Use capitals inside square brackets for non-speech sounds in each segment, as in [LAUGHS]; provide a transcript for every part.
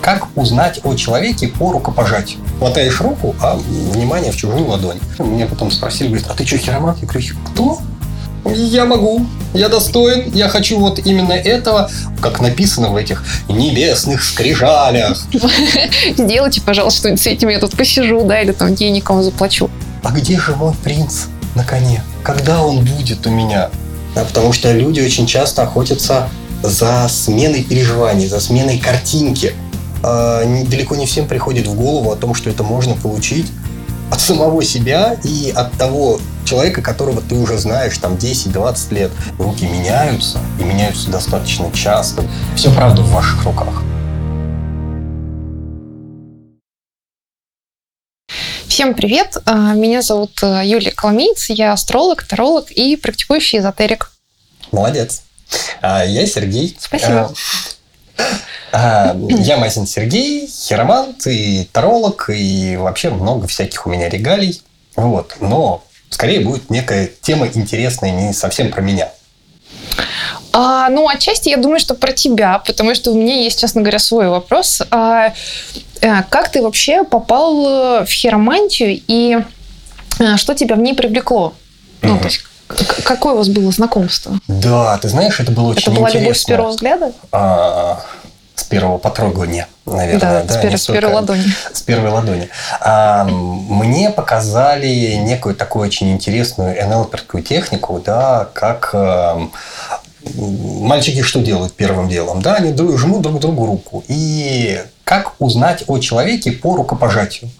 Как узнать о человеке по рукопожатию? Хватаешь руку, а внимание в чужую ладонь. Меня потом спросили, говорит, а ты что, хиромант? Я говорю, кто? Я могу, я достоин, я хочу вот именно этого, как написано в этих небесных скрижалях. [LAUGHS] Сделайте, пожалуйста, что-нибудь с этим, я тут посижу, да, или там денег заплачу. А где же мой принц на коне? Когда он будет у меня? Да, потому что люди очень часто охотятся за сменой переживаний, за сменой картинки. А, далеко не всем приходит в голову о том, что это можно получить от самого себя и от того человека, которого ты уже знаешь там 10-20 лет. Руки меняются и меняются достаточно часто. Все правда в ваших руках. Всем привет! А, меня зовут э, Юлия Коломейц, я астролог, таролог и практикующий эзотерик. Молодец. А, я Сергей. Спасибо. А, я Мазин Сергей, хиромант и таролог, и вообще много всяких у меня регалий. Вот. Но скорее будет некая тема интересная, не совсем про меня. А, ну, отчасти я думаю, что про тебя, потому что у меня есть, честно говоря, свой вопрос. А, а как ты вообще попал в хиромантию и а, что тебя в ней привлекло? Ну, то есть Какое у вас было знакомство? Да, ты знаешь, это было очень интересно. Это была интересно. любовь с первого взгляда? А, с первого потрогивания, наверное. Да, да с, пер, с первой ладони. С первой ладони. А, мне показали некую такую очень интересную НЛПерскую технику, да, как а, мальчики что делают первым делом? Да, они жмут друг другу руку. И как узнать о человеке по рукопожатию?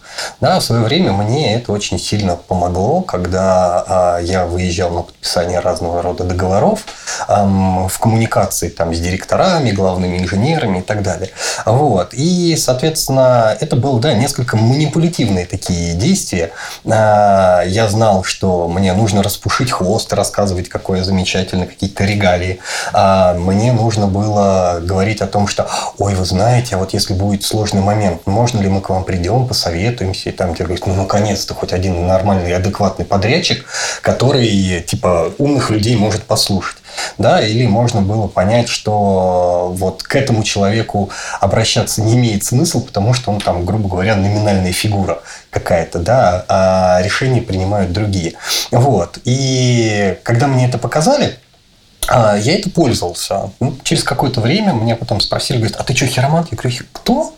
Да, в свое время мне это очень сильно помогло, когда а, я выезжал на подписание разного рода договоров а, в коммуникации там, с директорами, главными инженерами и так далее. Вот. И, соответственно, это было да, несколько манипулятивные такие действия. А, я знал, что мне нужно распушить хвост, рассказывать, какое я замечательное, какие-то регалии. А, мне нужно было говорить о том, что, ой, вы знаете, а вот если будет сложный момент, можно ли мы к вам придем, посоветуем, посоветуемся, и там тебе говорят, ну, наконец-то хоть один нормальный, адекватный подрядчик, который, типа, умных людей может послушать. Да, или можно было понять, что вот к этому человеку обращаться не имеет смысла, потому что он там, грубо говоря, номинальная фигура какая-то, да, а решения принимают другие. Вот. И когда мне это показали, а, я это пользовался. Ну, через какое-то время меня потом спросили, говорят, а ты что, хиромант? Я говорю, кто?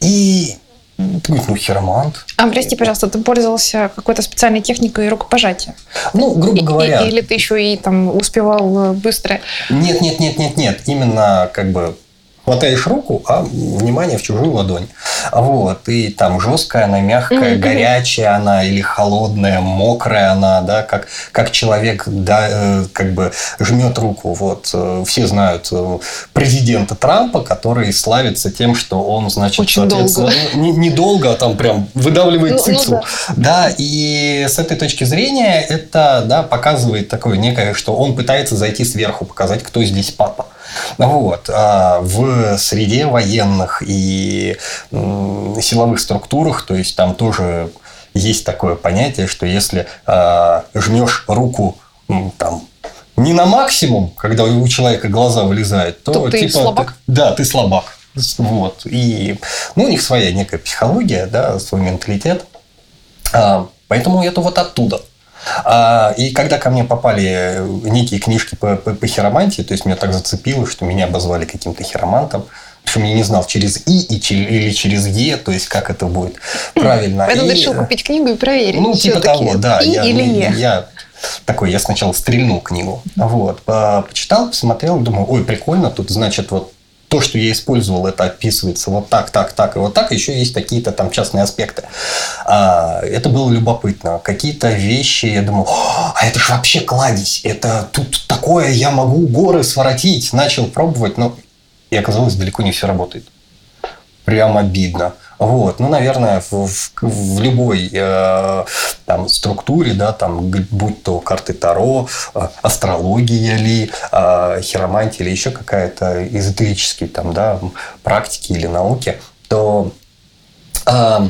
И ну, хиромант. А, прости, пожалуйста, ты пользовался какой-то специальной техникой рукопожатия? Ну, грубо говоря. И, или ты еще и там успевал э, быстро? Нет, нет, нет, нет, нет. Именно как бы хватаешь руку, а внимание в чужую ладонь. Вот, и там жесткая она, мягкая, mm-hmm. горячая она или холодная, мокрая она, да, как, как человек, да, э, как бы жмет руку. Вот, э, все знают э, президента Трампа, который славится тем, что он, значит, Очень соответственно, долго. Не, долго, а там прям выдавливает ну, цицу. Ну, да. да, и с этой точки зрения это, да, показывает такое некое, что он пытается зайти сверху, показать, кто здесь папа. Вот. А в среде военных и силовых структурах, то есть там тоже есть такое понятие, что если а, жмешь руку там не на максимум, когда у человека глаза вылезают, то, то ты типа слабак. Ты, да, ты слабак. Вот. И ну, у них своя некая психология, да, свой менталитет. А, поэтому это вот оттуда. А, и когда ко мне попали некие книжки по, по, по хиромантии, то есть меня так зацепило, что меня обозвали каким-то хиромантом, причем я не знал, через И и или через Е, то есть как это будет правильно. Поэтому и, решил купить книгу и проверить. Ну, типа того, да. И я, или Е. Я такой, я сначала стрельнул книгу. Вот. Почитал, посмотрел, думаю, ой, прикольно, тут, значит, вот то, что я использовал, это описывается вот так, так, так и вот так. Еще есть какие-то там частные аспекты. А, это было любопытно. Какие-то вещи, я думал, а это же вообще кладезь. Это тут такое, я могу горы своротить. Начал пробовать, но и оказалось, далеко не все работает. Прям обидно. Вот, ну, наверное, в, в, в любой э, там, структуре, да, там, будь то карты Таро, э, астрология ли, э, хиромантия или еще какая-то эзотерические там, да, практики или науки, то э,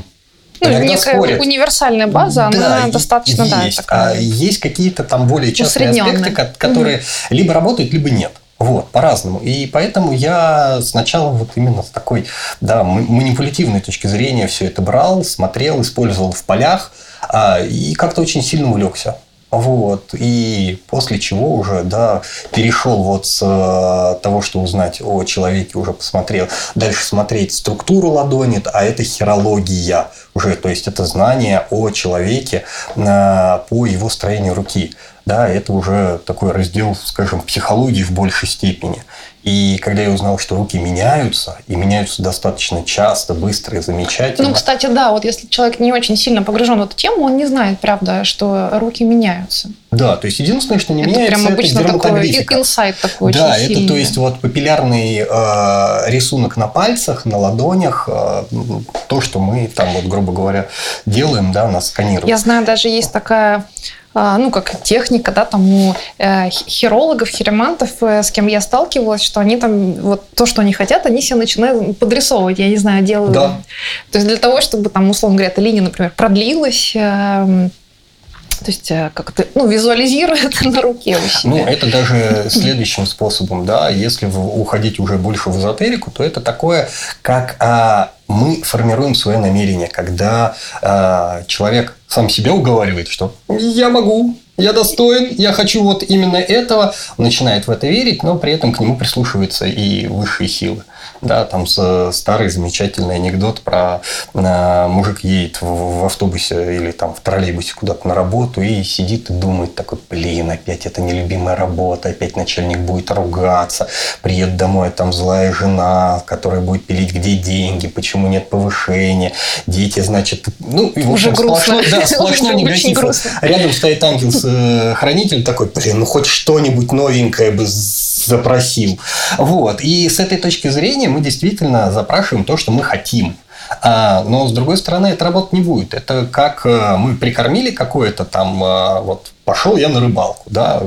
ну, некая спорят. универсальная база, да, она достаточно, есть. да, такая. А есть какие-то там более частные аспекты, которые mm-hmm. либо работают, либо нет. Вот. по-разному. И поэтому я сначала вот именно с такой да, манипулятивной точки зрения все это брал, смотрел, использовал в полях а, и как-то очень сильно увлекся. Вот. И после чего уже, да, перешел вот с э, того, что узнать о человеке, уже посмотрел, дальше смотреть структуру ладони, а это хирология уже, то есть это знание о человеке э, по его строению руки. Да, это уже такой раздел, скажем, психологии в большей степени. И когда я узнал, что руки меняются, и меняются достаточно часто, быстро и замечательно. Ну, кстати, да, вот если человек не очень сильно погружен в эту тему, он не знает, правда, что руки меняются. Да, то есть единственное, что не это меняется, прям обычно это такой инсайт такой Да, очень это сильный. то есть вот папиллярный э, рисунок на пальцах, на ладонях, э, то, что мы там вот, грубо говоря, делаем, да, нас сканируют. Я знаю, даже есть такая а, ну, как техника, да, там у э, хирологов, хиромантов, э, с кем я сталкивалась, что они там, вот то, что они хотят, они себе начинают подрисовывать, я не знаю, делают. Да. То есть для того, чтобы там, условно говоря, эта линия, например, продлилась, эм, то есть как то ну, визуализирует [LAUGHS] на руке у себя. Ну, это даже следующим способом, да, если уходить уже больше в эзотерику, то это такое, как а, мы формируем свое намерение, когда а, человек сам себя уговаривает, что я могу, я достоин, я хочу вот именно этого, начинает в это верить, но при этом к нему прислушиваются и высшие силы. Да, там старый замечательный анекдот про э, мужик едет в, автобусе или там в троллейбусе куда-то на работу и сидит и думает такой, блин, опять это нелюбимая работа, опять начальник будет ругаться, приедет домой, там злая жена, которая будет пилить, где деньги, почему нет повышения, дети, значит, ну, и, в общем, [LAUGHS] Уже сплошной, да, сплошной негатив. Рядом стоит ангел-хранитель такой, блин, ну хоть что-нибудь новенькое бы запросил. Вот. И с этой точки зрения мы действительно запрашиваем то, что мы хотим. А, но с другой стороны, это работать не будет. Это как э, мы прикормили какое-то там, э, вот пошел я на рыбалку, да,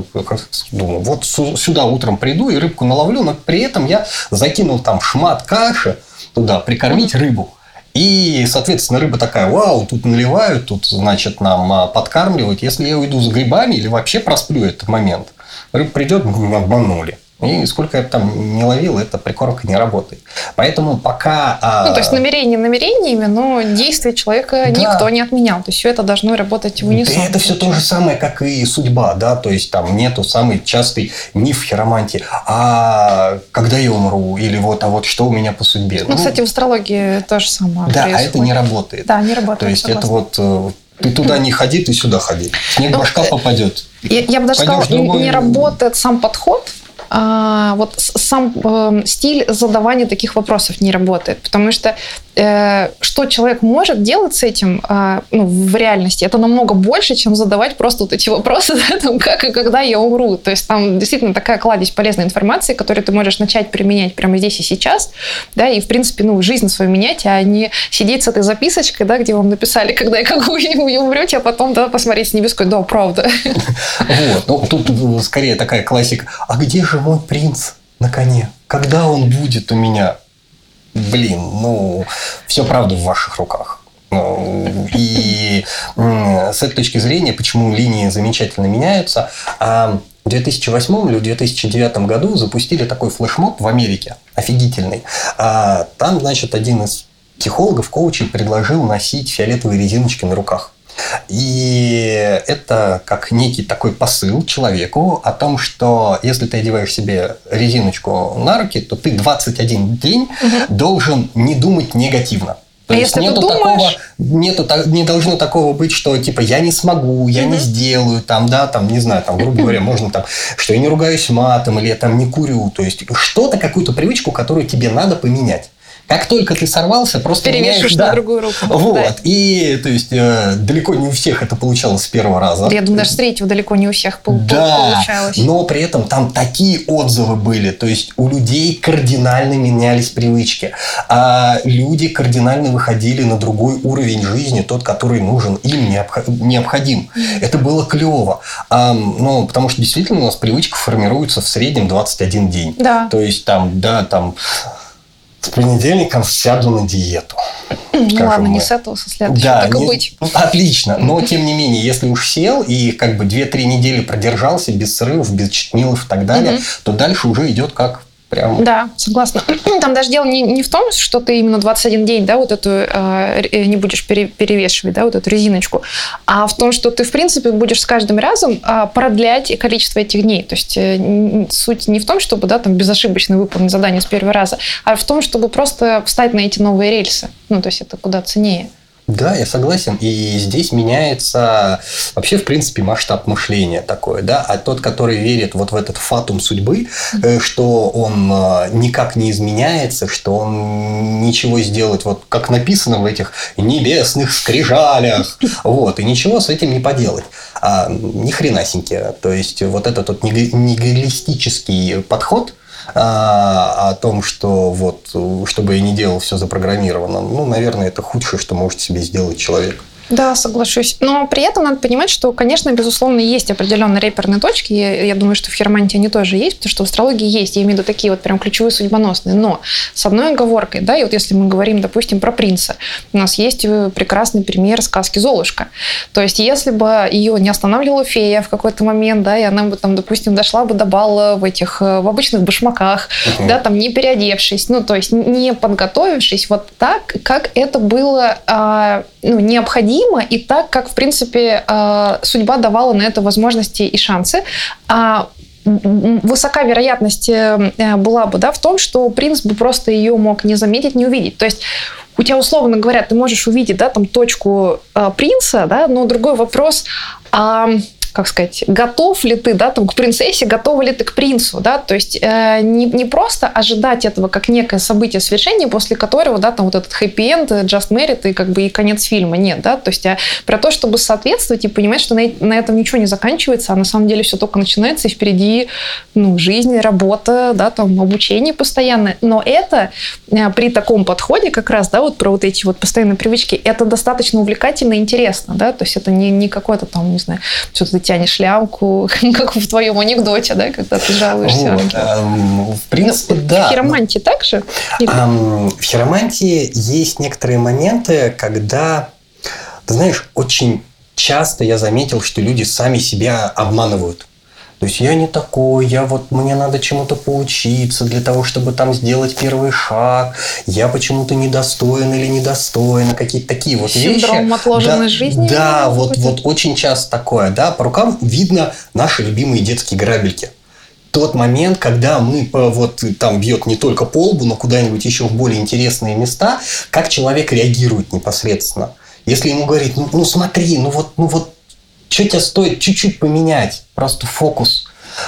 думаю, вот сюда утром приду и рыбку наловлю, но при этом я закинул там шмат каши туда, прикормить рыбу. И, соответственно, рыба такая, вау, тут наливают, тут, значит, нам а, подкармливают. Если я уйду с грибами или вообще просплю этот момент, рыба придет, мы обманули. И сколько я там не ловил, эта прикормка не работает. Поэтому пока... А, ну, то есть намерение намерениями, но действия человека да. никто не отменял. То есть все это должно работать в унисон. Да это все то же самое, как и судьба, да, то есть там нету самый частый миф хиромантии, а когда я умру, или вот, а вот что у меня по судьбе. Ну, ну кстати, в астрологии то же самое Да, происходит. а это не работает. Да, не работает. То есть согласна. это вот э, ты туда не ходи, ты сюда ходи. Снег ну, башка попадет. Я, я бы даже сказала, другой... не работает сам подход, а, вот сам э, стиль задавания таких вопросов не работает, потому что э, что человек может делать с этим э, ну, в реальности, это намного больше, чем задавать просто вот эти вопросы, [LAUGHS] да, там, как и когда я умру. То есть там действительно такая кладезь полезной информации, которую ты можешь начать применять прямо здесь и сейчас, да, и в принципе, ну, жизнь свою менять, а не сидеть с этой записочкой, да, где вам написали, [LAUGHS] когда и как вы умрете, а потом, да, посмотреть с небеской, да, правда. [LAUGHS] Вот, ну, тут скорее такая классика, а где же мой принц на коне? Когда он будет у меня? Блин, ну, все правда в ваших руках. Ну, и с этой точки зрения, почему линии замечательно меняются, а в 2008 или в 2009 году запустили такой флешмоб в Америке, офигительный. А там, значит, один из психологов, коучей предложил носить фиолетовые резиночки на руках. И это как некий такой посыл человеку о том, что если ты одеваешь себе резиночку на руки, то ты 21 день угу. должен не думать негативно. То а есть нету такого, нету, не должно такого быть, что типа я не смогу, я mm не сделаю, там, да, там, не знаю, там, грубо говоря, можно там, что я не ругаюсь матом или я там не курю. То есть что-то, какую-то привычку, которую тебе надо поменять. Как только ты сорвался, просто перевешиваешь меняешь, на да. другую руку. Вот. Да. И то есть э, далеко не у всех это получалось с первого раза. Я думаю, даже с третьего далеко не у всех да, получалось. Но при этом там такие отзывы были. То есть у людей кардинально менялись привычки. А люди кардинально выходили на другой уровень жизни, тот, который нужен им, необходим. Это было клево. А, ну, потому что действительно у нас привычка формируется в среднем 21 день. Да. То есть там, да, там с понедельником сяду на диету. Ну ладно, не с этого, со следующего, да, так не, быть. Отлично, но тем не менее, если уж сел и как бы 2-3 недели продержался без срывов, без читмилов и так далее, угу. то дальше уже идет как Прям. Да, согласна. [CLEARS THROAT] Там даже дело не, не в том, что ты именно 21 день, да, вот эту э, не будешь пере, перевешивать, да, вот эту резиночку, а в том, что ты, в принципе, будешь с каждым разом э, продлять количество этих дней. То есть э, суть не в том, чтобы, да, там безошибочно выполнить задание с первого раза, а в том, чтобы просто встать на эти новые рельсы. Ну, то есть это куда ценнее. Да, я согласен. И здесь меняется вообще, в принципе, масштаб мышления такое, да. А тот, который верит вот в этот фатум судьбы, э, что он э, никак не изменяется, что он ничего сделать, вот как написано в этих небесных скрижалях, [LAUGHS] вот, и ничего с этим не поделать. А, ни хренасеньки. То есть, вот этот вот нигилистический подход – а, о том, что вот, чтобы я не делал все запрограммировано, ну, наверное, это худшее, что может себе сделать человек. Да, соглашусь. Но при этом надо понимать, что, конечно, безусловно, есть определенные реперные точки. Я, я думаю, что в хиромантии они тоже есть, потому что в астрологии есть, я имею в виду такие вот прям ключевые судьбоносные. Но с одной оговоркой, да, и вот если мы говорим, допустим, про принца, у нас есть э, прекрасный пример сказки «Золушка». То есть если бы ее не останавливала фея в какой-то момент, да, и она бы там, допустим, дошла бы до бала в этих, э, в обычных башмаках, uh-huh. да, там не переодевшись, ну, то есть не подготовившись вот так, как это было а, ну, необходимо, и так, как, в принципе, а, судьба давала на это возможности и шансы. А высока вероятность э, была бы да, в том, что принц бы просто ее мог не заметить, не увидеть. То есть у тебя, условно говоря, ты можешь увидеть да, там, точку э, принца, да, но другой вопрос, а, как сказать, готов ли ты, да, там, к принцессе, готова ли ты к принцу, да, то есть э, не, не просто ожидать этого как некое событие свершения, после которого, да, там вот этот хэппи-энд, just merit и как бы и конец фильма, нет, да, то есть а про то, чтобы соответствовать и понимать, что на, на этом ничего не заканчивается, а на самом деле все только начинается, и впереди, ну, жизнь, работа, да, там, обучение постоянное, но это э, при таком подходе как раз, да, вот про вот эти вот постоянные привычки, это достаточно увлекательно и интересно, да, то есть это не, не какой-то там, не знаю, что-то тянешь лямку, [LAUGHS] как в твоем анекдоте, да, когда ты жалуешься. Вот, эм, в принципе, ну, да. В хиромантии так же? Эм, в хиромантии есть некоторые моменты, когда, ты знаешь, очень часто я заметил, что люди сами себя обманывают. То есть я не такой, я вот мне надо чему-то поучиться для того, чтобы там сделать первый шаг. Я почему-то недостоин или недостойна, какие-то такие вот Синдром вещи. Синдром отложенной да, жизни. Да, вот, вот очень часто такое, да. По рукам видно наши любимые детские грабельки тот момент, когда мы вот там бьет не только по лбу, но куда-нибудь еще в более интересные места, как человек реагирует непосредственно. Если ему говорить, ну, ну смотри, ну вот, ну вот что тебе стоит чуть-чуть поменять? Просто фокус.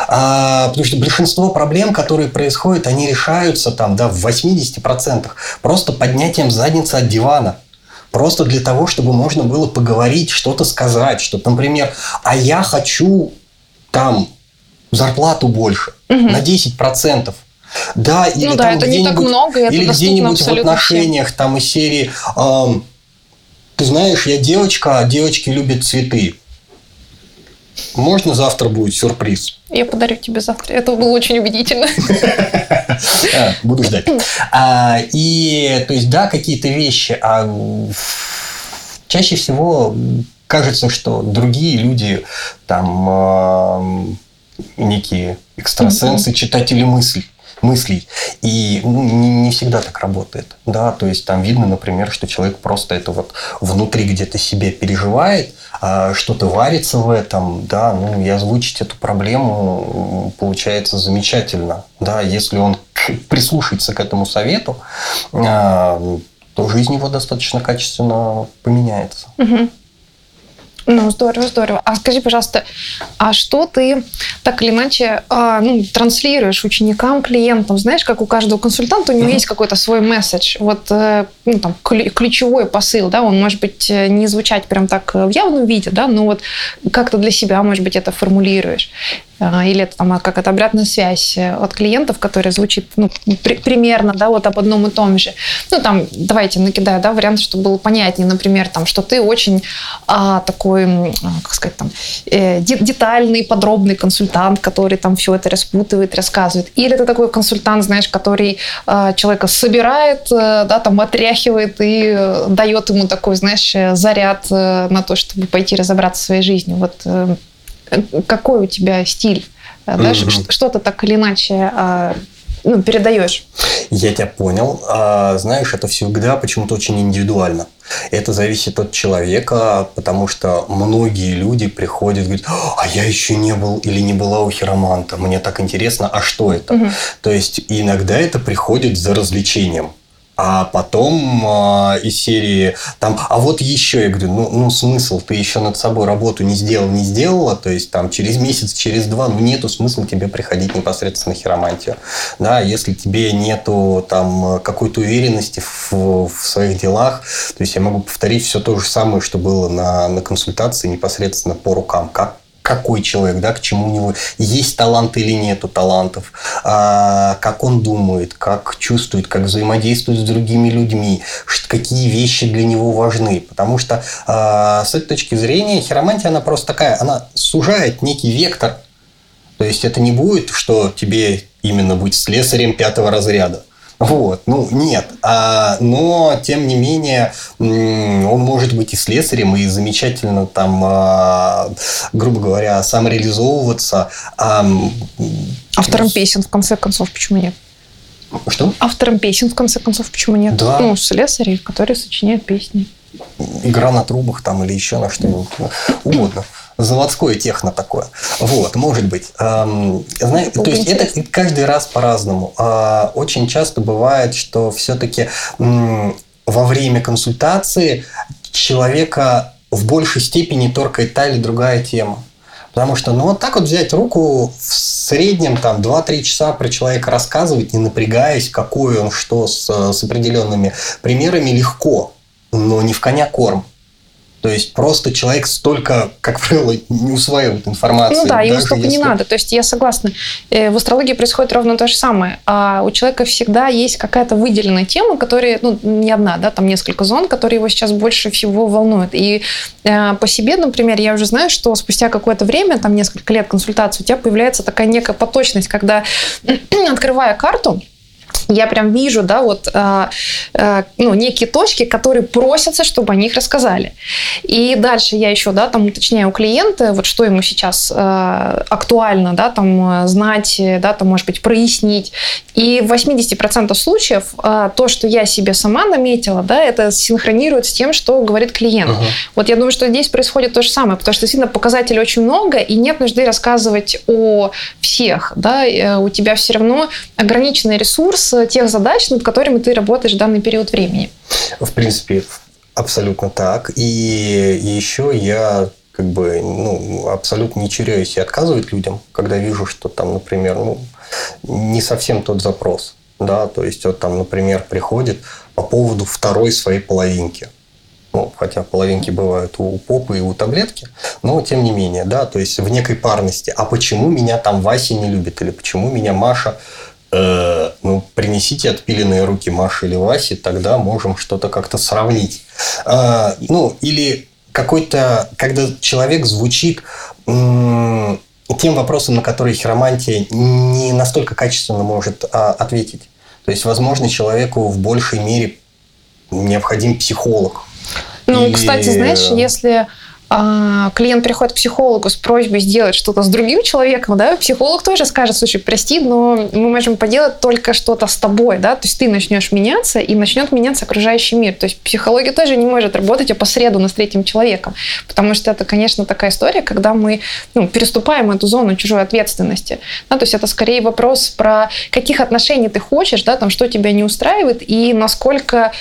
А, потому что большинство проблем, которые происходят, они решаются там, да, в 80% просто поднятием задницы от дивана. Просто для того, чтобы можно было поговорить, что-то сказать, что, например, а я хочу там зарплату больше угу. на 10%. Да, или ну, да, там так много, или где-нибудь в отношениях всем. там из серии, эм, ты знаешь, я девочка, а девочки любят цветы. Можно завтра будет сюрприз? Я подарю тебе завтра. Это было очень убедительно. [LAUGHS] А, буду ждать. А, и, то есть, да, какие-то вещи, а чаще всего кажется, что другие люди, там, некие экстрасенсы, читатели мыслей мыслей. И ну, не, не всегда так работает. Да? То есть там видно, например, что человек просто это вот внутри где-то себе переживает, а что-то варится в этом, да, ну и озвучить эту проблему получается замечательно. Да? Если он прислушается к этому совету, а, то жизнь его достаточно качественно поменяется. Угу. Ну, здорово, здорово. А скажи, пожалуйста, а что ты так или иначе а, ну, транслируешь ученикам, клиентам? Знаешь, как у каждого консультанта у него mm-hmm. есть какой-то свой месседж, вот э, ну, там, ключевой посыл, да, он может быть э, не звучать прям так в явном виде, да, но вот как-то для себя, может быть, это формулируешь. А, или это там как это обратная связь э, от клиентов, которая звучит ну, при, примерно, да, вот об одном и том же. Ну, там, давайте накидаю, да, вариант, чтобы было понятнее, например, там, что ты очень а, такой такой, как сказать, там, э, детальный, подробный консультант, который там все это распутывает, рассказывает. Или это такой консультант, знаешь, который э, человека собирает, э, да, там, отряхивает и э, дает ему такой, знаешь, заряд на то, чтобы пойти разобраться в своей жизни. Вот какой у тебя стиль? Да, mm-hmm. Что-то так или иначе а, ну, передаешь. Я тебя понял. А, знаешь, это всегда почему-то очень индивидуально. Это зависит от человека, потому что многие люди приходят и говорят, а я еще не был или не была у хироманта, мне так интересно, а что это? Угу. То есть иногда это приходит за развлечением а потом э, из серии там, а вот еще, я говорю, ну, ну смысл, ты еще над собой работу не сделал, не сделала, то есть там через месяц, через два, ну нету смысла тебе приходить непосредственно на хиромантию, да, если тебе нету там какой-то уверенности в, в своих делах, то есть я могу повторить все то же самое, что было на, на консультации непосредственно по рукам, как какой человек, да, к чему у него есть талант или нету талантов, а, как он думает, как чувствует, как взаимодействует с другими людьми, какие вещи для него важны. Потому что а, с этой точки зрения хиромантия, она просто такая, она сужает некий вектор. То есть это не будет, что тебе именно быть слесарем пятого разряда. Вот, ну нет, а, но тем не менее он может быть и слесарем, и замечательно там, а, грубо говоря, самореализовываться. А, Автором песен, в конце концов, почему нет? Что? Автором песен, в конце концов, почему нет? Да. Ну, слесари, которые сочиняют песни. Игра на трубах там или еще на что-нибудь угодно заводское техно такое. Вот, может быть. Знаете, то есть это каждый раз по-разному. А, очень часто бывает, что все-таки во время консультации человека в большей степени торкает та или другая тема. Потому что, ну, вот так вот взять руку в среднем там 2-3 часа про человека рассказывать, не напрягаясь, какой он, что с, с определенными примерами, легко, но не в коня корм. То есть просто человек столько, как правило, не усваивает информацию. Ну да, ему столько если... не надо. То есть я согласна. Э, в астрологии происходит ровно то же самое. А у человека всегда есть какая-то выделенная тема, которая, ну, не одна, да, там несколько зон, которые его сейчас больше всего волнуют. И э, по себе, например, я уже знаю, что спустя какое-то время, там несколько лет консультации, у тебя появляется такая некая поточность, когда, [CLEARS THROAT] открывая карту, я прям вижу, да, вот, э, э, ну, некие точки, которые просятся, чтобы о них рассказали. И дальше я еще, да, там уточняю у клиента, вот что ему сейчас э, актуально, да, там знать, да, там, может быть, прояснить. И в 80% случаев э, то, что я себе сама наметила, да, это синхронирует с тем, что говорит клиент. Uh-huh. Вот я думаю, что здесь происходит то же самое, потому что действительно показателей очень много, и нет нужды рассказывать о всех, да, э, у тебя все равно ограниченный ресурс, тех задач, над которыми ты работаешь в данный период времени. В принципе, абсолютно так. И еще я как бы ну, абсолютно не чуряюсь и отказывать людям, когда вижу, что там, например, ну, не совсем тот запрос. Да, то есть вот там, например, приходит по поводу второй своей половинки. Ну, хотя половинки бывают у попы и у таблетки, но тем не менее, да, то есть в некой парности. А почему меня там Вася не любит? Или почему меня Маша э, ну, принесите отпиленные руки Маши или Васи, тогда можем что-то как-то сравнить. Э, ну, или какой-то, когда человек звучит э, тем вопросом, на который хиромантия не настолько качественно может а, ответить. То есть, возможно, человеку в большей мере необходим психолог. Ну, Или... кстати, знаешь, если клиент приходит к психологу с просьбой сделать что-то с другим человеком, да, психолог тоже скажет, слушай, прости, но мы можем поделать только что-то с тобой, да, то есть ты начнешь меняться, и начнет меняться окружающий мир. То есть психология тоже не может работать опосредованно с третьим человеком, потому что это, конечно, такая история, когда мы ну, переступаем эту зону чужой ответственности. Да, то есть это скорее вопрос про каких отношений ты хочешь, да, там, что тебя не устраивает, и насколько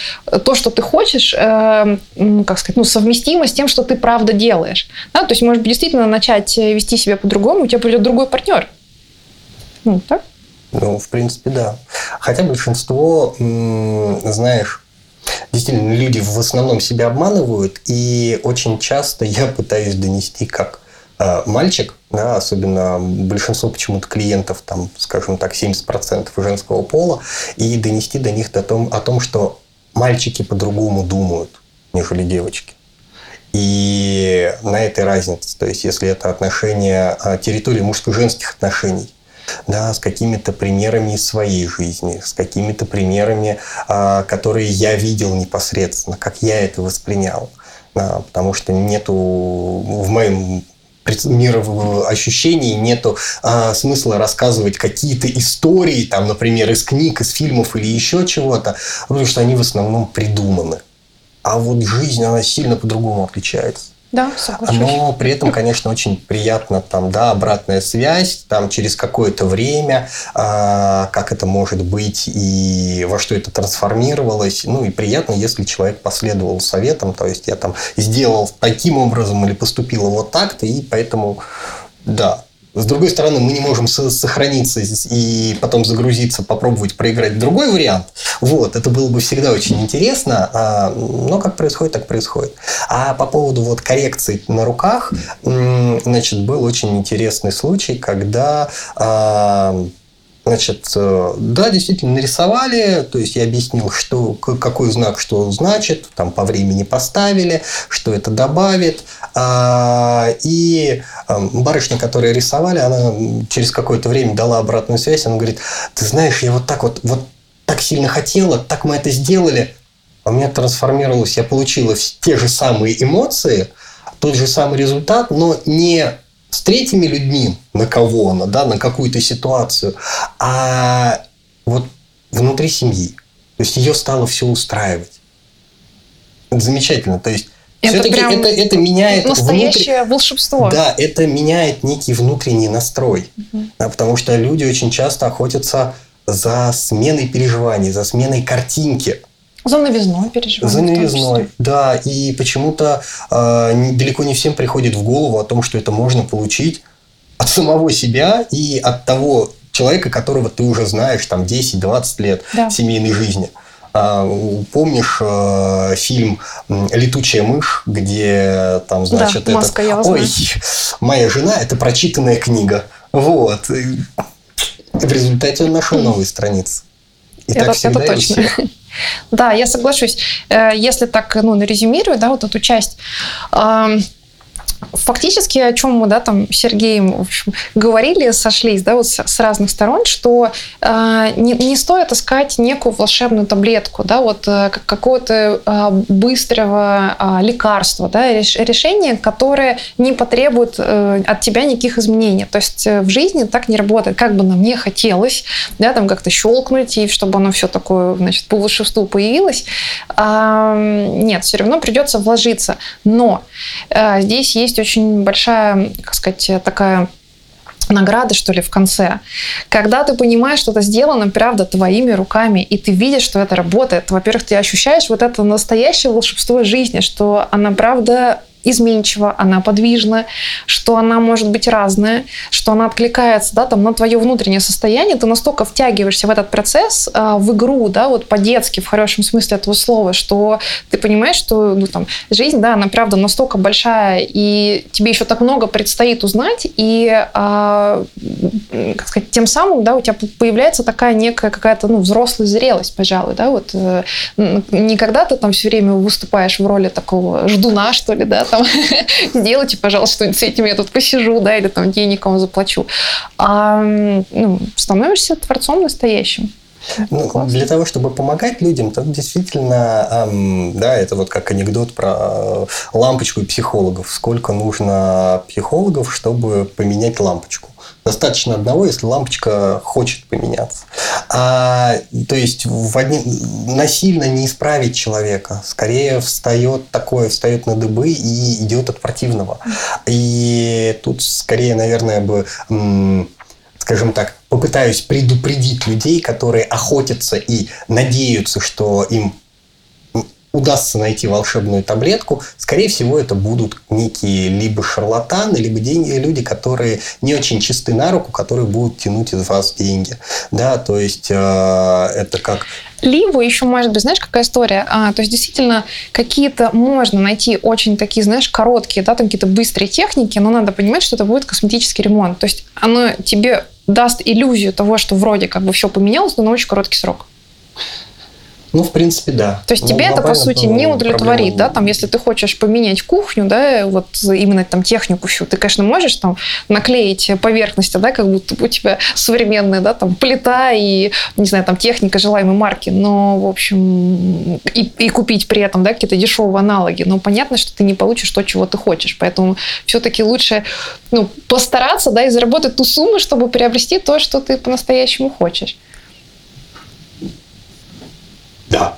то, что ты хочешь, э, как сказать, ну, совместимо с тем, что ты правда делаешь. Да? То есть, может быть, действительно начать вести себя по-другому, у тебя придет другой партнер. Ну, так? Ну, в принципе, да. Хотя большинство, знаешь, действительно, люди в основном себя обманывают, и очень часто я пытаюсь донести как э, мальчик, да, особенно большинство почему-то клиентов, там, скажем так, 70% женского пола, и донести до них о том, о том, что мальчики по-другому думают, нежели девочки. И на этой разнице, то есть если это отношения а, территории мужско-женских отношений, да, с какими-то примерами из своей жизни, с какими-то примерами, а, которые я видел непосредственно, как я это воспринял. Да, потому что нету в моем ощущений нету а, смысла рассказывать какие-то истории, там, например, из книг, из фильмов или еще чего-то, потому что они в основном придуманы. А вот жизнь, она сильно по-другому отличается. Да, соглашусь. Но при этом, конечно, очень приятно там, да, обратная связь, там через какое-то время, э, как это может быть и во что это трансформировалось. Ну и приятно, если человек последовал советам, то есть я там сделал таким образом или поступила вот так-то, и поэтому, да, с другой стороны, мы не можем сохраниться и потом загрузиться, попробовать проиграть другой вариант. Вот, это было бы всегда очень интересно, а, но как происходит, так происходит. А по поводу вот коррекции на руках, значит, был очень интересный случай, когда а, Значит, э, да, действительно нарисовали, то есть я объяснил, что, какой знак что значит, там по времени поставили, что это добавит. А, и эм, барышня, которая рисовали, она через какое-то время дала обратную связь, она говорит, ты знаешь, я вот так вот, вот так сильно хотела, так мы это сделали, а у меня трансформировалось, я получила те же самые эмоции, тот же самый результат, но не третьими людьми, на кого она, да, на какую-то ситуацию, а вот внутри семьи. То есть ее стало все устраивать. Это замечательно. То есть это все-таки это, это меняет настоящее внутри... волшебство. Да, это меняет некий внутренний настрой, угу. да, потому что люди очень часто охотятся за сменой переживаний, за сменой картинки. За новизной переживаем. За новизной, да. И почему-то э, далеко не всем приходит в голову о том, что это можно получить от самого себя и от того человека, которого ты уже знаешь там 10-20 лет да. семейной жизни. А, помнишь э, фильм «Летучая мышь», где там, значит, да, маска, этот... Ой, [LAUGHS] моя жена – это прочитанная книга. Вот. И в результате он нашел новые страницы. И это, так всегда это точно. Да, я соглашусь. Э, если так, ну, нарезюмирую, да, вот эту часть, Фактически, о чем мы, да, там, Сергеем, в общем, говорили, сошлись, да, вот с, разных сторон, что э, не, не стоит искать некую волшебную таблетку, да, вот э, какого-то э, быстрого э, лекарства, да, реш, решения, которое не потребует э, от тебя никаких изменений. То есть э, в жизни так не работает, как бы нам не хотелось, да, там как-то щелкнуть, и чтобы оно все такое, значит, по волшебству появилось. Э, нет, все равно придется вложиться. Но э, здесь есть есть очень большая, как сказать, такая награда, что ли, в конце. Когда ты понимаешь, что это сделано, правда, твоими руками, и ты видишь, что это работает, во-первых, ты ощущаешь вот это настоящее волшебство жизни, что она, правда, изменчива, она подвижна, что она может быть разная, что она откликается да, там, на твое внутреннее состояние, ты настолько втягиваешься в этот процесс, э, в игру, да, вот по-детски, в хорошем смысле этого слова, что ты понимаешь, что ну, там, жизнь, да, она правда настолько большая, и тебе еще так много предстоит узнать, и э, как сказать, тем самым да, у тебя появляется такая некая какая-то ну, взрослая зрелость, пожалуй, да, вот э, не когда ты там все время выступаешь в роли такого ждуна, что ли, да, там, [LAUGHS] сделайте, пожалуйста, что-нибудь с этим, я тут посижу, да, или там денег вам заплачу. А ну, становишься творцом настоящим. Ну, для того, чтобы помогать людям, то действительно, эм, да, это вот как анекдот про э, лампочку и психологов. Сколько нужно психологов, чтобы поменять лампочку? Достаточно одного, если лампочка хочет поменяться. А, то есть в одни, насильно не исправить человека. Скорее встает такое, встает на дыбы и идет от противного. И тут скорее, наверное, бы скажем так, попытаюсь предупредить людей, которые охотятся и надеются, что им удастся найти волшебную таблетку, скорее всего, это будут некие либо шарлатаны, либо деньги, люди, которые не очень чисты на руку, которые будут тянуть из вас деньги. Да, то есть э, это как либо еще может быть, знаешь, какая история? А, то есть действительно какие-то можно найти очень такие, знаешь, короткие, да, там какие-то быстрые техники, но надо понимать, что это будет косметический ремонт. То есть оно тебе даст иллюзию того, что вроде как бы все поменялось, но на очень короткий срок. Ну, в принципе, да. То есть Ну, тебе это, по сути, не удовлетворит, да, там, если ты хочешь поменять кухню, да, вот именно там технику всю, ты, конечно, можешь там наклеить поверхности, да, как будто у тебя современная, да, там, плита и, не знаю, там, техника желаемой марки, но, в общем, и, и купить при этом, да, какие-то дешевые аналоги, но понятно, что ты не получишь то, чего ты хочешь, поэтому все-таки лучше, ну, постараться, да, и заработать ту сумму, чтобы приобрести то, что ты по-настоящему хочешь. Да.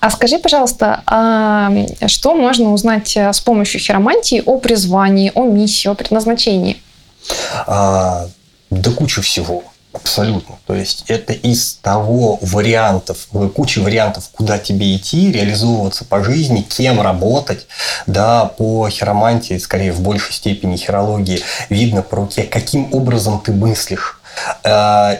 А скажи, пожалуйста, а что можно узнать э, с помощью хиромантии о призвании, о миссии, о предназначении? А, да куча всего. Абсолютно. То есть это из того вариантов, э, куча вариантов, куда тебе идти, реализовываться по жизни, кем работать. Да, по хиромантии, скорее в большей степени хирологии, видно по руке, каким образом ты мыслишь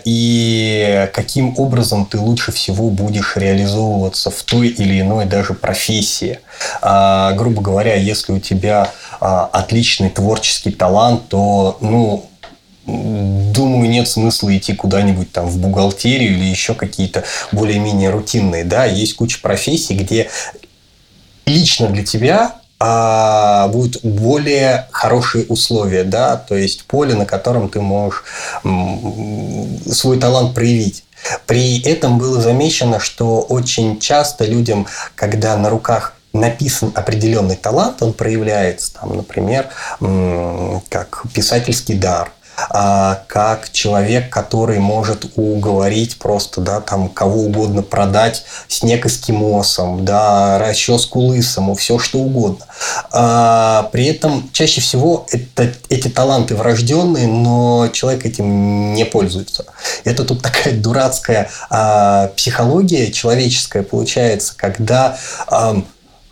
и каким образом ты лучше всего будешь реализовываться в той или иной даже профессии. А, Грубо говоря, если у тебя а, отличный творческий талант, то, ну, думаю, нет смысла идти куда-нибудь там в бухгалтерию или еще какие-то более-менее рутинные. Да, есть куча профессий, где лично для тебя а, будут более хорошие условия, да, то есть поле, на котором ты можешь свой талант проявить. При этом было замечено, что очень часто людям, когда на руках написан определенный талант, он проявляется, там, например, как писательский дар, как человек, который может уговорить просто, да, там, кого угодно продать снег эскимосом, да, расческу лысому, все что угодно. А, при этом чаще всего это, эти таланты врожденные, но человек этим не пользуется. Это тут такая дурацкая а, психология человеческая получается, когда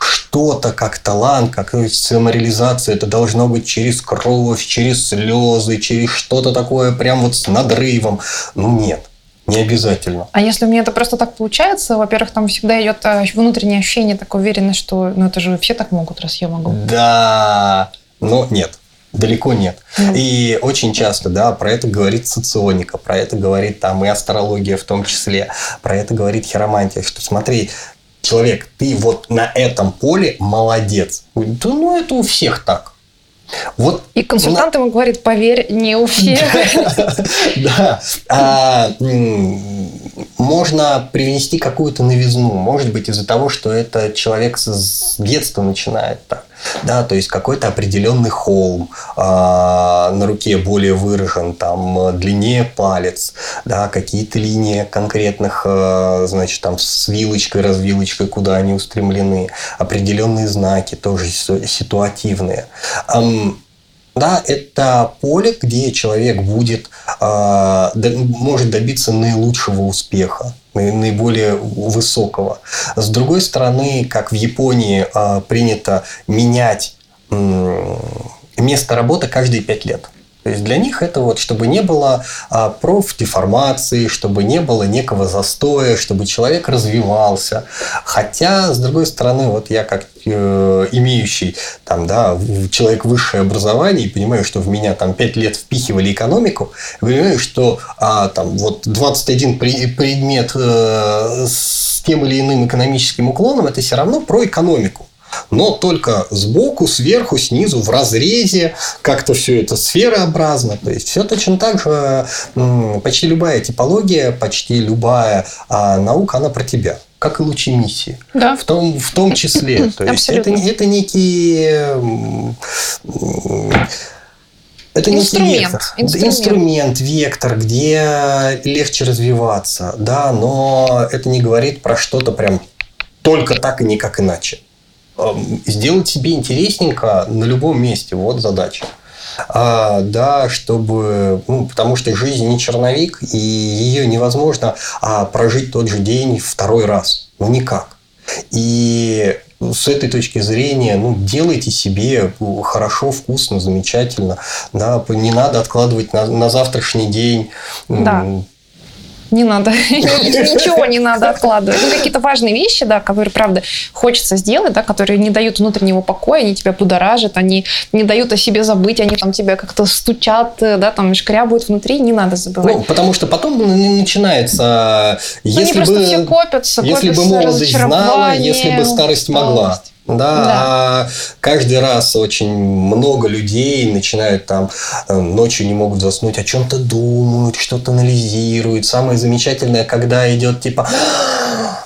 что-то как талант, как самореализация, это должно быть через кровь, через слезы, через что-то такое прям вот с надрывом. Ну нет, не обязательно. А если у меня это просто так получается, во-первых, там всегда идет а, внутреннее ощущение, такой уверенность, что ну это же все так могут, раз я могу. Да, но нет. Далеко нет. Ну. И очень часто, да, про это говорит соционика, про это говорит там и астрология в том числе, про это говорит хиромантия, что смотри, человек, ты вот на этом поле молодец. Да ну это у всех так. Вот И консультант ему говорит, поверь, не у всех. [LAUGHS] Да. А, Можно привнести какую-то новизну. Может быть, из-за того, что это человек с детства начинает так. Да, то есть какой-то определенный холм а, на руке более выражен, там э, длиннее палец, да, какие-то линии конкретных, э, значит, там с вилочкой, развилочкой, куда они устремлены, определенные знаки тоже ситуативные. Ам, да, это поле, где человек будет, а, может добиться наилучшего успеха, наи- наиболее высокого. С другой стороны, как в Японии а, принято менять место работы каждые пять лет. То есть для них это вот, чтобы не было а, профдеформации, чтобы не было некого застоя, чтобы человек развивался. Хотя, с другой стороны, вот я как э, имеющий там, да, человек высшее образование и понимаю, что в меня там 5 лет впихивали экономику, понимаю, что а, там вот 21 при- предмет э, с тем или иным экономическим уклоном, это все равно про экономику но только сбоку, сверху, снизу, в разрезе, как-то все это сферообразно. То есть все точно так же, почти любая типология, почти любая а, наука, она про тебя как и лучи миссии. Да. В том, в том числе. [LAUGHS] То есть это, это м, это Инструмент, вектор. инструмент. инструмент, вектор, где легче развиваться, да, но это не говорит про что-то прям только так и никак иначе. Эм, Сделать себе интересненько на любом месте, вот задача. А, да, чтобы, ну, потому что жизнь не черновик, и ее невозможно а, прожить тот же день второй раз. Ну, никак. И с этой точки зрения, ну, делайте себе хорошо, вкусно, замечательно. Да, не надо откладывать на, на завтрашний день. Да. Не надо. [LAUGHS] [LAUGHS] Ничего не надо откладывать. Ну, какие-то важные вещи, да, которые, правда, хочется сделать, да, которые не дают внутреннего покоя, они тебя будоражат, они не дают о себе забыть, они там тебя как-то стучат, да, там шкрябают внутри, не надо забывать. Ну, потому что потом начинается... Если они бы, просто все копятся, Если копятся бы молодость знала, если бы старость могла. Да, да. А каждый раз очень много людей начинают там э, ночью не могут заснуть, о чем-то думают, что-то анализируют. Самое замечательное, когда идет типа,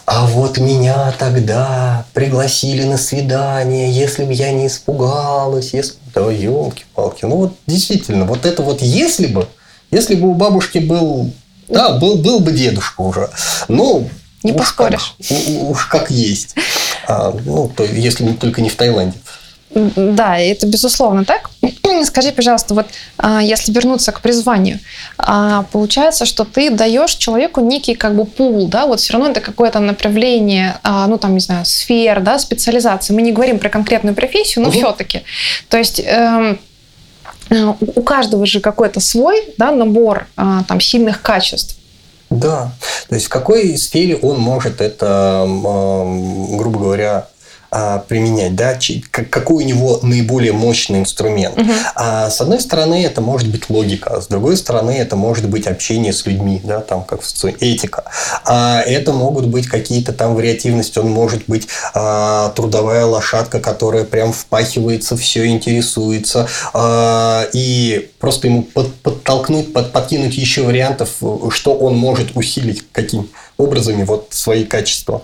а вот меня тогда пригласили на свидание, если бы я не испугалась, если да, елки-палки. Ну вот действительно, вот это вот если бы, если бы у бабушки был, да, был, был бы дедушка уже. Ну, не уж поспоришь. Как, уж как есть. А, ну, то, если только не в Таиланде. Да, это безусловно так. [CLEARS THROAT] Скажи, пожалуйста, вот а, если вернуться к призванию, а, получается, что ты даешь человеку некий как бы пул, да, вот все равно это какое-то направление, ну там, не знаю, сфер, да, специализации. Мы не говорим про конкретную профессию, но угу. все-таки. То есть эм, э, у каждого же какой-то свой да, набор там сильных качеств. Да, то есть в какой сфере он может это, грубо говоря, а, применять, да, какой у него наиболее мощный инструмент. Угу. А, с одной стороны, это может быть логика, а с другой стороны, это может быть общение с людьми, да, там как этика. А это могут быть какие-то там вариативности, он может быть а, трудовая лошадка, которая прям впахивается, все интересуется, а, и просто ему под, подтолкнуть, под, подкинуть еще вариантов, что он может усилить каким образами вот свои качества.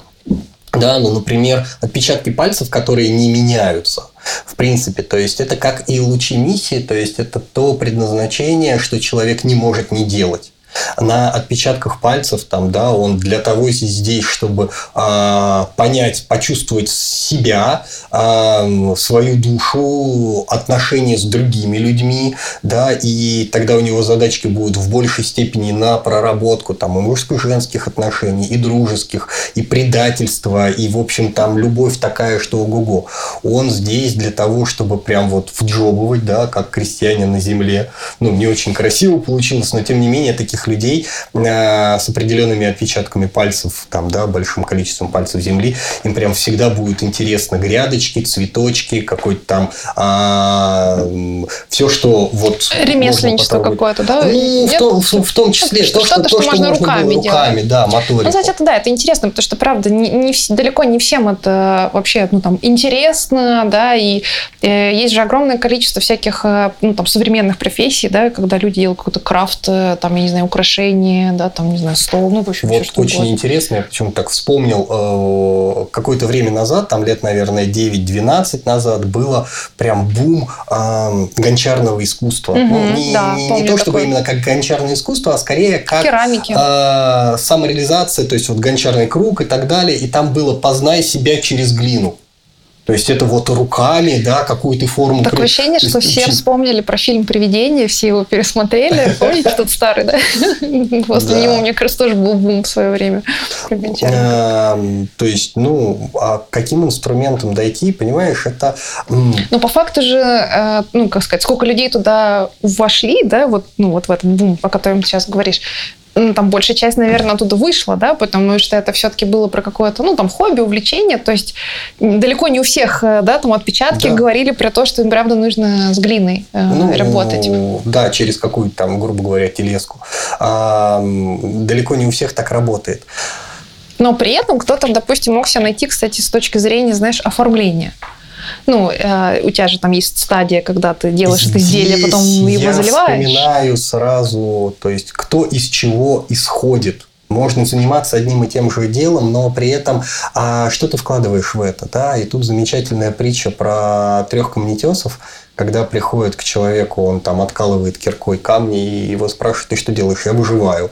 Да, ну, например, отпечатки пальцев, которые не меняются, в принципе. То есть, это как и лучи миссии, то есть, это то предназначение, что человек не может не делать на отпечатках пальцев, там, да, он для того здесь, чтобы э, понять, почувствовать себя, э, свою душу, отношения с другими людьми, да, и тогда у него задачки будут в большей степени на проработку там и мужско-женских отношений, и дружеских, и предательства, и, в общем, там любовь такая, что ого-го. Он здесь для того, чтобы прям вот вджобывать, да, как крестьянин на земле. Ну, не очень красиво получилось, но, тем не менее, таких таких людей э, с определенными отпечатками пальцев, там, да, большим количеством пальцев земли, им прям всегда будет интересно грядочки, цветочки, какой-то там а, все, что вот ремесленничество какое-то, да? Ну, в, том, в, в том числе что, то, что, то, что, что можно, руками, руками делать. да, моторику. Ну, кстати, это да, это интересно, потому что правда не, не далеко не всем это вообще ну там интересно, да, и э, есть же огромное количество всяких э, ну там современных профессий, да, когда люди делают какой-то крафт, э, там я не знаю украшения, да, там, не знаю, стол, ну, в общем, Вот что очень угодно. интересно, я почему-то так вспомнил, э, какое-то время назад, там лет, наверное, 9-12 назад, было прям бум э, гончарного искусства. Угу, ну, не, да, не, не то, чтобы именно как гончарное искусство, а скорее как Керамики. Э, самореализация, то есть вот гончарный круг и так далее, и там было «познай себя через глину». То есть это вот руками, да, какую то форму. Такое ощущение, что все вспомнили про фильм «Привидение», все его пересмотрели. [LAUGHS] Помните, тот старый, да? [LAUGHS] После него, мне кажется, тоже был бум в свое время. Эм, то есть, ну, а каким инструментом дойти, понимаешь, это... Ну, по факту же, э, ну, как сказать, сколько людей туда вошли, да, вот, ну, вот в этот бум, о котором ты сейчас говоришь, ну, там большая часть, наверное, оттуда вышла, да, потому что это все-таки было про какое-то, ну, там, хобби, увлечение, то есть далеко не у всех, э, да, там, отпечатки да. говорили про то, что им, правда, нужно с глиной э, ну, работать. Да, через какую-то там, грубо говоря, телеску. А, далеко не у всех так работает. Но при этом кто-то, допустим, мог себя найти, кстати, с точки зрения, знаешь, оформления. Ну, э, у тебя же там есть стадия, когда ты делаешь Здесь это изделие, потом его заливаешь. Я вспоминаю сразу, то есть кто из чего исходит. Можно заниматься одним и тем же делом, но при этом а, что ты вкладываешь в это, да? И тут замечательная притча про трех камнетесов, когда приходит к человеку, он там откалывает киркой камни и его спрашивают, ты что делаешь? Я выживаю.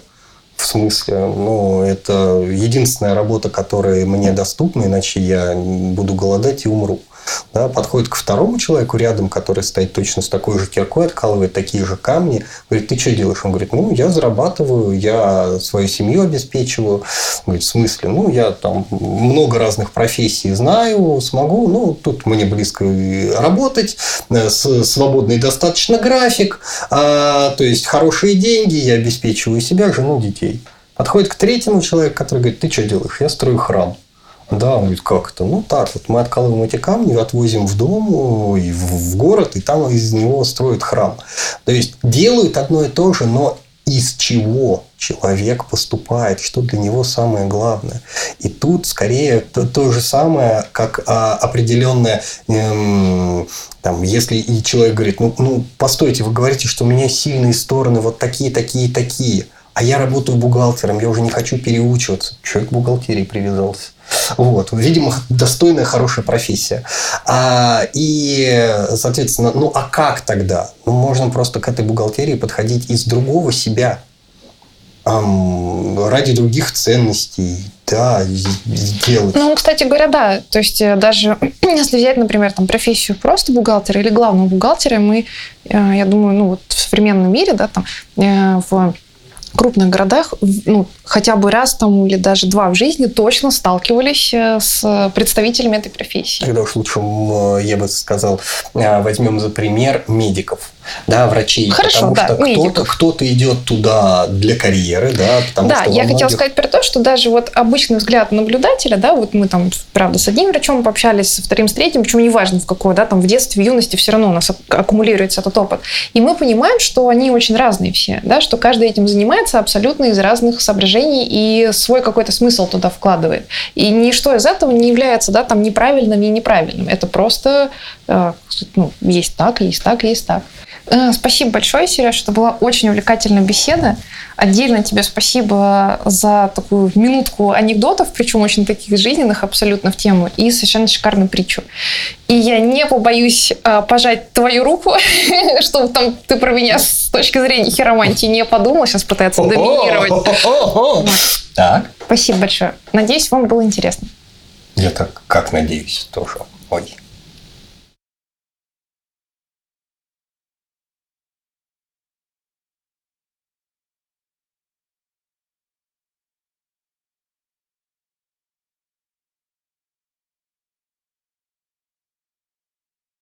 В смысле, ну, это единственная работа, которая мне доступна, иначе я буду голодать и умру да, подходит к второму человеку рядом, который стоит точно с такой же киркой, откалывает такие же камни, говорит, ты что делаешь? Он говорит, ну, я зарабатываю, я свою семью обеспечиваю. Он говорит, в смысле? Ну, я там много разных профессий знаю, смогу, ну, тут мне близко работать, э, свободный достаточно график, а, то есть хорошие деньги, я обеспечиваю себя, жену, детей. Подходит к третьему человеку, который говорит, ты что делаешь? Я строю храм. Да, он говорит, как это? Ну так, вот мы откалываем эти камни, отвозим в дом и в город, и там из него строят храм. То есть делают одно и то же, но из чего человек поступает, что для него самое главное. И тут скорее то, то же самое, как а, определенное, эм, там, если и человек говорит, ну, ну, постойте, вы говорите, что у меня сильные стороны вот такие, такие, такие, а я работаю бухгалтером, я уже не хочу переучиваться. Человек к бухгалтерии привязался. Вот. Видимо, достойная, хорошая профессия. А, и, соответственно, ну а как тогда? Ну, можно просто к этой бухгалтерии подходить из другого себя, эм, ради других ценностей, да, сделать. Ну, кстати говоря, да. То есть э, даже [CLEARS THROAT] если взять, например, там профессию просто бухгалтера или главного бухгалтера, мы, э, я думаю, ну вот в современном мире, да, там э, в крупных городах ну, хотя бы раз там или даже два в жизни точно сталкивались э, с представителями этой профессии. Тогда уж лучше, я бы сказал, э, возьмем за пример медиков да, врачей. Хорошо, потому да, что кто-то, кто идет туда для карьеры, да, потому да, что я хотела сказать про то, что даже вот обычный взгляд наблюдателя, да, вот мы там, правда, с одним врачом пообщались, со вторым, с третьим, причем неважно в какой, да, там в детстве, в юности все равно у нас аккумулируется этот опыт. И мы понимаем, что они очень разные все, да, что каждый этим занимается абсолютно из разных соображений и свой какой-то смысл туда вкладывает. И ничто из этого не является, да, там неправильным и неправильным. Это просто, э, ну, есть так, есть так, есть так. Э, спасибо большое, Сереж. Это была очень увлекательная беседа. Отдельно тебе спасибо за такую минутку анекдотов, причем очень таких жизненных абсолютно в тему, и совершенно шикарную притчу. И я не побоюсь а, пожать твою руку, [LAUGHS] чтобы там ты про меня с точки зрения хиромантии не подумал, сейчас пытается доминировать. Так. Спасибо большое. Надеюсь, вам было интересно. Я так как надеюсь тоже. Ой.